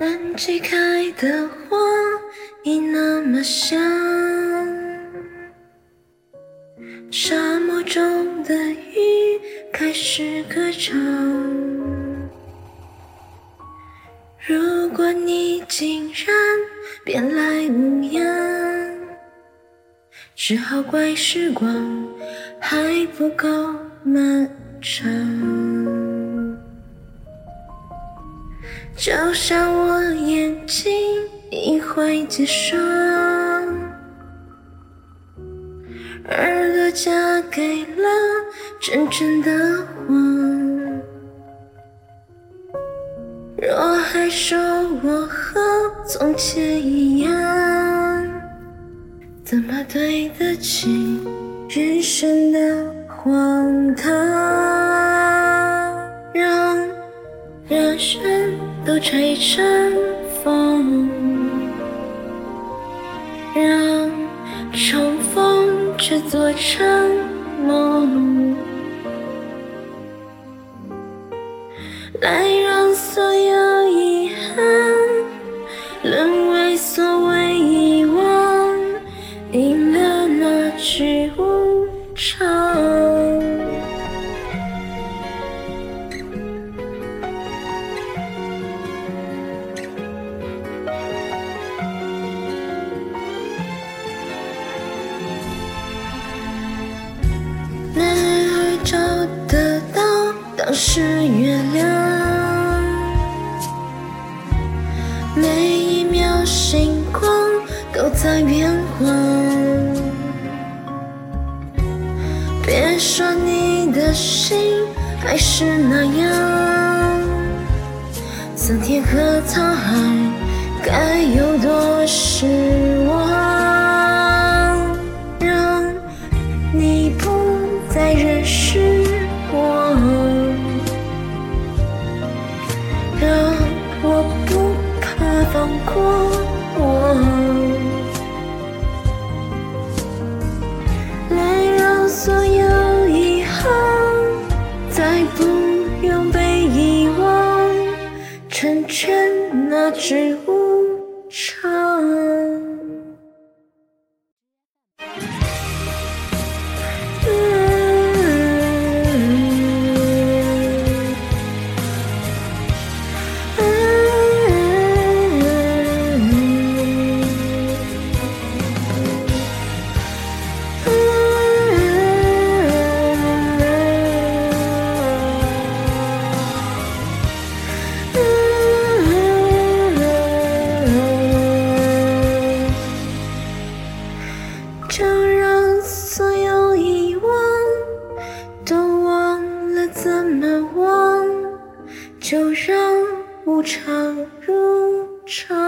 南极开的花。你那么香。沙漠中的鱼开始歌唱。如果你竟然变来无恙，只好怪时光还不够漫长。就像我眼睛已会结霜，耳朵嫁给了真正的谎。若还说我和从前一样，怎么对得起人生的荒唐？让人生。都吹成让重逢却做成梦，来让所有当时月亮，每一秒星光都在变换。别说你的心还是那样，桑田和沧海该有多失望。让你不再认识不用被遗忘，成全那只无常。所有遗忘都忘了怎么忘，就让无常如常。